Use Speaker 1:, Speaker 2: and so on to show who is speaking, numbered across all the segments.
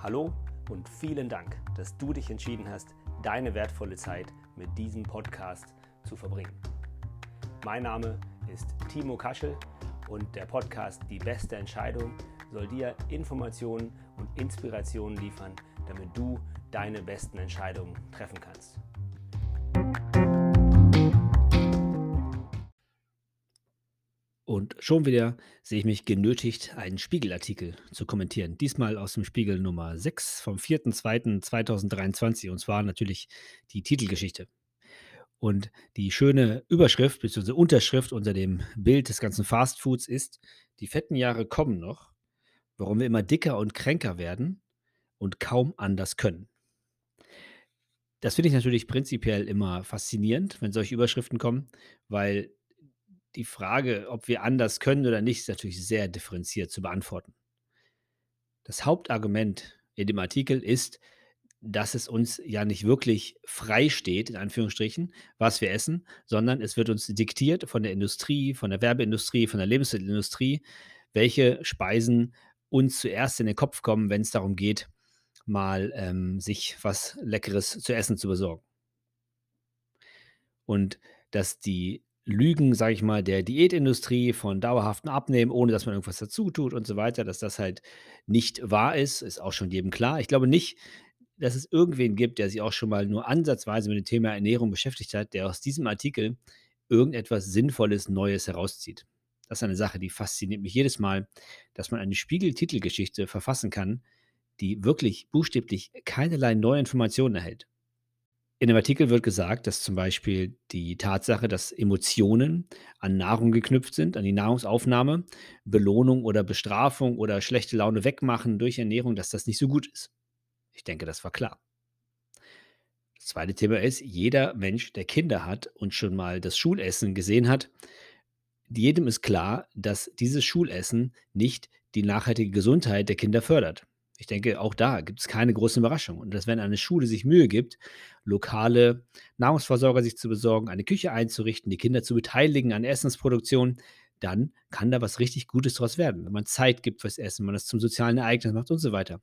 Speaker 1: Hallo und vielen Dank, dass du dich entschieden hast, deine wertvolle Zeit mit diesem Podcast zu verbringen. Mein Name ist Timo Kaschel und der Podcast Die beste Entscheidung soll dir Informationen und Inspirationen liefern, damit du deine besten Entscheidungen treffen kannst. Und schon wieder sehe ich mich genötigt, einen Spiegelartikel zu kommentieren. Diesmal aus dem Spiegel Nummer 6 vom 4.2.2023 und zwar natürlich die Titelgeschichte. Und die schöne Überschrift bzw. Unterschrift unter dem Bild des ganzen Fastfoods ist, die fetten Jahre kommen noch, warum wir immer dicker und kränker werden und kaum anders können. Das finde ich natürlich prinzipiell immer faszinierend, wenn solche Überschriften kommen, weil die Frage, ob wir anders können oder nicht, ist natürlich sehr differenziert zu beantworten. Das Hauptargument in dem Artikel ist, dass es uns ja nicht wirklich frei steht, in Anführungsstrichen, was wir essen, sondern es wird uns diktiert von der Industrie, von der Werbeindustrie, von der Lebensmittelindustrie, welche Speisen uns zuerst in den Kopf kommen, wenn es darum geht, mal ähm, sich was Leckeres zu essen zu besorgen. Und dass die Lügen, sage ich mal, der Diätindustrie von dauerhaftem Abnehmen, ohne dass man irgendwas dazu tut und so weiter, dass das halt nicht wahr ist, ist auch schon jedem klar. Ich glaube nicht, dass es irgendwen gibt, der sich auch schon mal nur ansatzweise mit dem Thema Ernährung beschäftigt hat, der aus diesem Artikel irgendetwas Sinnvolles, Neues herauszieht. Das ist eine Sache, die fasziniert mich jedes Mal, dass man eine Spiegel-Titelgeschichte verfassen kann, die wirklich buchstäblich keinerlei neue Informationen erhält. In dem Artikel wird gesagt, dass zum Beispiel die Tatsache, dass Emotionen an Nahrung geknüpft sind, an die Nahrungsaufnahme, Belohnung oder Bestrafung oder schlechte Laune wegmachen durch Ernährung, dass das nicht so gut ist. Ich denke, das war klar. Das zweite Thema ist, jeder Mensch, der Kinder hat und schon mal das Schulessen gesehen hat, jedem ist klar, dass dieses Schulessen nicht die nachhaltige Gesundheit der Kinder fördert. Ich denke, auch da gibt es keine große Überraschung. Und dass, wenn eine Schule sich Mühe gibt, lokale Nahrungsversorger sich zu besorgen, eine Küche einzurichten, die Kinder zu beteiligen an Essensproduktion, dann kann da was richtig Gutes draus werden. Wenn man Zeit gibt fürs Essen, man das zum sozialen Ereignis macht und so weiter.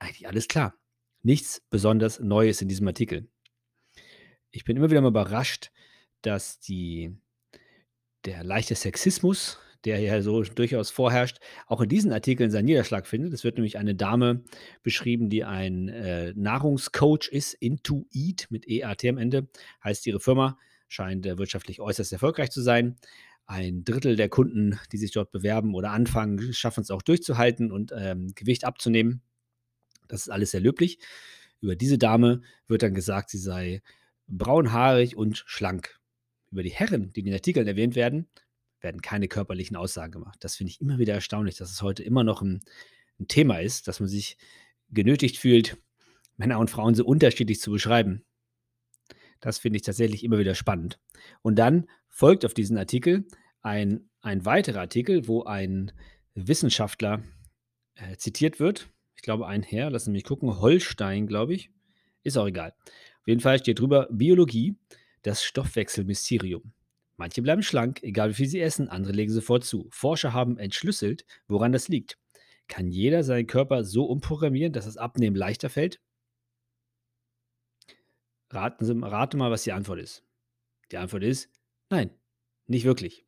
Speaker 1: Eigentlich alles klar. Nichts besonders Neues in diesem Artikel. Ich bin immer wieder mal überrascht, dass die, der leichte Sexismus der ja so durchaus vorherrscht, auch in diesen Artikeln seinen Niederschlag findet. Es wird nämlich eine Dame beschrieben, die ein äh, Nahrungscoach ist, Into Eat mit EAT am Ende, heißt ihre Firma, scheint äh, wirtschaftlich äußerst erfolgreich zu sein. Ein Drittel der Kunden, die sich dort bewerben oder anfangen, schaffen es auch durchzuhalten und ähm, Gewicht abzunehmen. Das ist alles sehr löblich. Über diese Dame wird dann gesagt, sie sei braunhaarig und schlank. Über die Herren, die in den Artikeln erwähnt werden, werden keine körperlichen Aussagen gemacht. Das finde ich immer wieder erstaunlich, dass es heute immer noch ein, ein Thema ist, dass man sich genötigt fühlt, Männer und Frauen so unterschiedlich zu beschreiben. Das finde ich tatsächlich immer wieder spannend. Und dann folgt auf diesen Artikel ein, ein weiterer Artikel, wo ein Wissenschaftler äh, zitiert wird. Ich glaube, ein Herr, lassen Sie mich gucken, Holstein, glaube ich. Ist auch egal. Auf jeden Fall steht drüber Biologie, das Stoffwechselmysterium. Manche bleiben schlank, egal wie viel sie essen, andere legen sofort zu. Forscher haben entschlüsselt, woran das liegt. Kann jeder seinen Körper so umprogrammieren, dass das Abnehmen leichter fällt? Raten Sie, rate mal, was die Antwort ist. Die Antwort ist nein, nicht wirklich.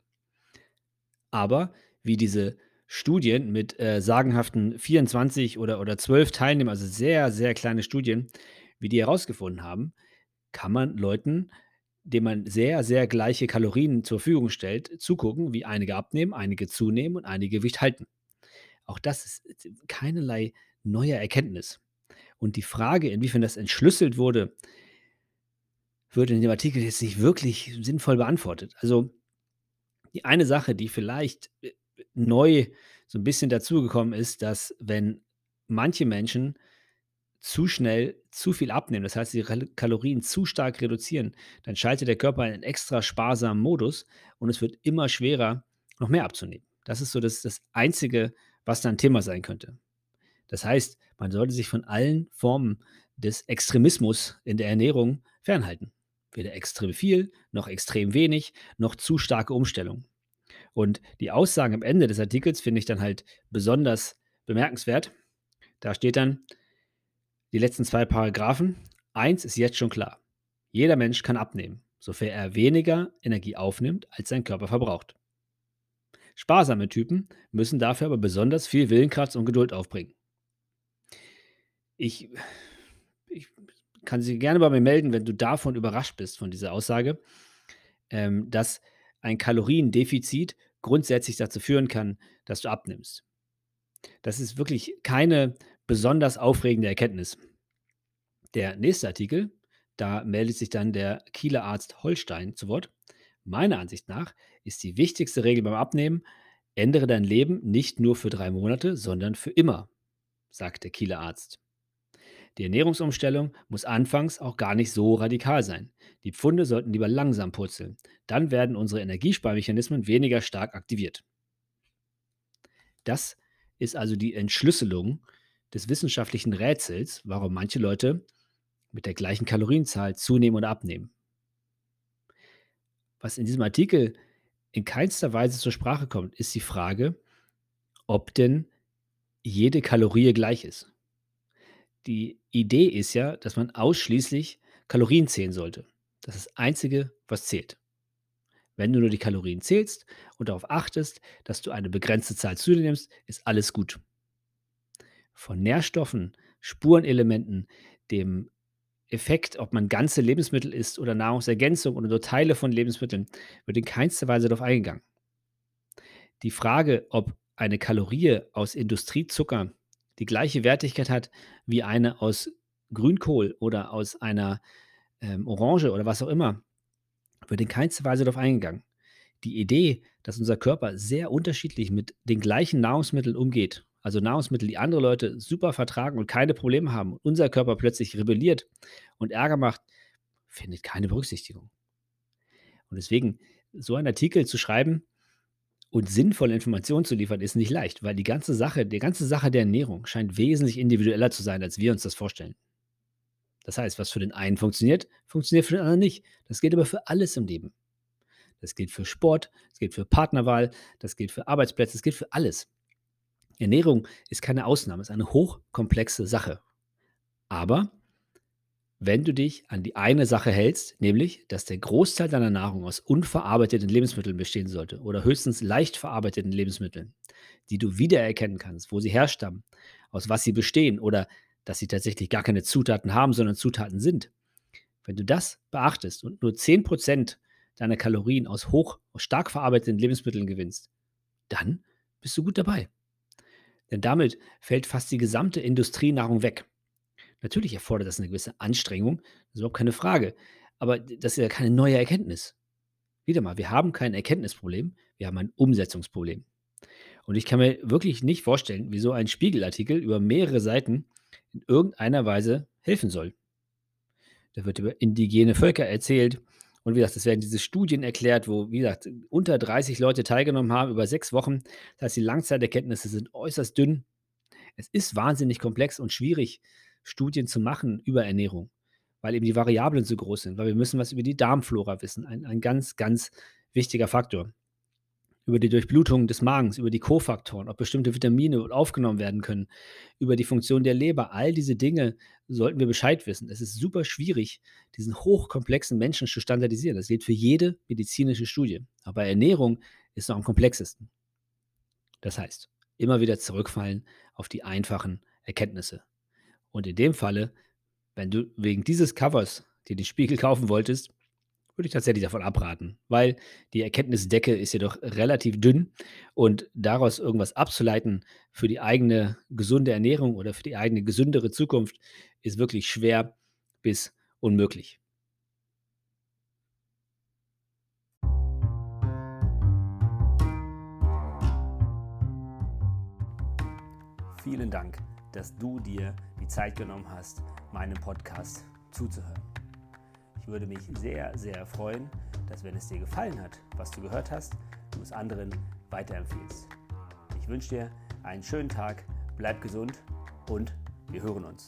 Speaker 1: Aber wie diese Studien mit äh, sagenhaften 24 oder, oder 12 Teilnehmern, also sehr, sehr kleine Studien, wie die herausgefunden haben, kann man Leuten dem man sehr, sehr gleiche Kalorien zur Verfügung stellt, zugucken, wie einige abnehmen, einige zunehmen und einige Gewicht halten. Auch das ist keinerlei neue Erkenntnis. Und die Frage, inwiefern das entschlüsselt wurde, wird in dem Artikel jetzt nicht wirklich sinnvoll beantwortet. Also die eine Sache, die vielleicht äh, neu so ein bisschen dazugekommen ist, dass wenn manche Menschen zu schnell zu viel abnehmen, das heißt, die Kalorien zu stark reduzieren, dann schaltet der Körper einen extra sparsamen Modus und es wird immer schwerer, noch mehr abzunehmen. Das ist so das, das Einzige, was da ein Thema sein könnte. Das heißt, man sollte sich von allen Formen des Extremismus in der Ernährung fernhalten. Weder extrem viel, noch extrem wenig, noch zu starke Umstellung. Und die Aussagen am Ende des Artikels finde ich dann halt besonders bemerkenswert. Da steht dann die letzten zwei Paragraphen. Eins ist jetzt schon klar. Jeder Mensch kann abnehmen, sofern er weniger Energie aufnimmt, als sein Körper verbraucht. Sparsame Typen müssen dafür aber besonders viel Willenkraft und Geduld aufbringen. Ich, ich kann Sie gerne bei mir melden, wenn du davon überrascht bist, von dieser Aussage, ähm, dass ein Kaloriendefizit grundsätzlich dazu führen kann, dass du abnimmst. Das ist wirklich keine besonders aufregende Erkenntnis. Der nächste Artikel, da meldet sich dann der Kieler Arzt Holstein zu Wort. Meiner Ansicht nach ist die wichtigste Regel beim Abnehmen, ändere dein Leben nicht nur für drei Monate, sondern für immer, sagt der Kieler Arzt. Die Ernährungsumstellung muss anfangs auch gar nicht so radikal sein. Die Pfunde sollten lieber langsam purzeln. Dann werden unsere Energiesparmechanismen weniger stark aktiviert. Das ist also die Entschlüsselung des wissenschaftlichen Rätsels, warum manche Leute mit der gleichen Kalorienzahl zunehmen oder abnehmen. Was in diesem Artikel in keinster Weise zur Sprache kommt, ist die Frage, ob denn jede Kalorie gleich ist. Die Idee ist ja, dass man ausschließlich Kalorien zählen sollte. Das ist das Einzige, was zählt. Wenn du nur die Kalorien zählst und darauf achtest, dass du eine begrenzte Zahl zu dir nimmst, ist alles gut. Von Nährstoffen, Spurenelementen, dem Effekt, ob man ganze Lebensmittel isst oder Nahrungsergänzung oder nur Teile von Lebensmitteln, wird in keinster Weise darauf eingegangen. Die Frage, ob eine Kalorie aus Industriezucker die gleiche Wertigkeit hat wie eine aus Grünkohl oder aus einer ähm, Orange oder was auch immer, wird in keinster Weise darauf eingegangen. Die Idee, dass unser Körper sehr unterschiedlich mit den gleichen Nahrungsmitteln umgeht, also Nahrungsmittel, die andere Leute super vertragen und keine Probleme haben, und unser Körper plötzlich rebelliert und Ärger macht, findet keine Berücksichtigung. Und deswegen, so einen Artikel zu schreiben und sinnvolle Informationen zu liefern, ist nicht leicht, weil die ganze Sache, die ganze Sache der Ernährung scheint wesentlich individueller zu sein, als wir uns das vorstellen. Das heißt, was für den einen funktioniert, funktioniert für den anderen nicht. Das gilt aber für alles im Leben. Das gilt für Sport, das gilt für Partnerwahl, das gilt für Arbeitsplätze, das gilt für alles. Ernährung ist keine Ausnahme, ist eine hochkomplexe Sache. Aber wenn du dich an die eine Sache hältst, nämlich, dass der Großteil deiner Nahrung aus unverarbeiteten Lebensmitteln bestehen sollte oder höchstens leicht verarbeiteten Lebensmitteln, die du wiedererkennen kannst, wo sie herstammen, aus was sie bestehen oder dass sie tatsächlich gar keine Zutaten haben, sondern Zutaten sind. Wenn du das beachtest und nur 10% deiner Kalorien aus hoch, aus stark verarbeiteten Lebensmitteln gewinnst, dann bist du gut dabei. Denn damit fällt fast die gesamte Industrienahrung weg. Natürlich erfordert das eine gewisse Anstrengung, das ist überhaupt keine Frage. Aber das ist ja keine neue Erkenntnis. Wieder mal, wir haben kein Erkenntnisproblem, wir haben ein Umsetzungsproblem. Und ich kann mir wirklich nicht vorstellen, wie so ein Spiegelartikel über mehrere Seiten in irgendeiner Weise helfen soll. Da wird über indigene Völker erzählt. Und wie gesagt, es werden diese Studien erklärt, wo, wie gesagt, unter 30 Leute teilgenommen haben über sechs Wochen. Das heißt, die Langzeiterkenntnisse sind äußerst dünn. Es ist wahnsinnig komplex und schwierig, Studien zu machen über Ernährung, weil eben die Variablen so groß sind, weil wir müssen was über die Darmflora wissen. Ein, ein ganz, ganz wichtiger Faktor über die Durchblutung des Magens, über die Kofaktoren, ob bestimmte Vitamine aufgenommen werden können, über die Funktion der Leber. All diese Dinge sollten wir Bescheid wissen. Es ist super schwierig, diesen hochkomplexen Menschen zu standardisieren. Das gilt für jede medizinische Studie. Aber Ernährung ist noch am komplexesten. Das heißt, immer wieder zurückfallen auf die einfachen Erkenntnisse. Und in dem Falle, wenn du wegen dieses Covers dir den Spiegel kaufen wolltest, würde ich tatsächlich davon abraten, weil die Erkenntnisdecke ist jedoch relativ dünn und daraus irgendwas abzuleiten für die eigene gesunde Ernährung oder für die eigene gesündere Zukunft ist wirklich schwer bis unmöglich. Vielen Dank, dass du dir die Zeit genommen hast, meinem Podcast zuzuhören. Würde mich sehr, sehr freuen, dass wenn es dir gefallen hat, was du gehört hast, du es anderen weiterempfiehlst. Ich wünsche dir einen schönen Tag, bleib gesund und wir hören uns.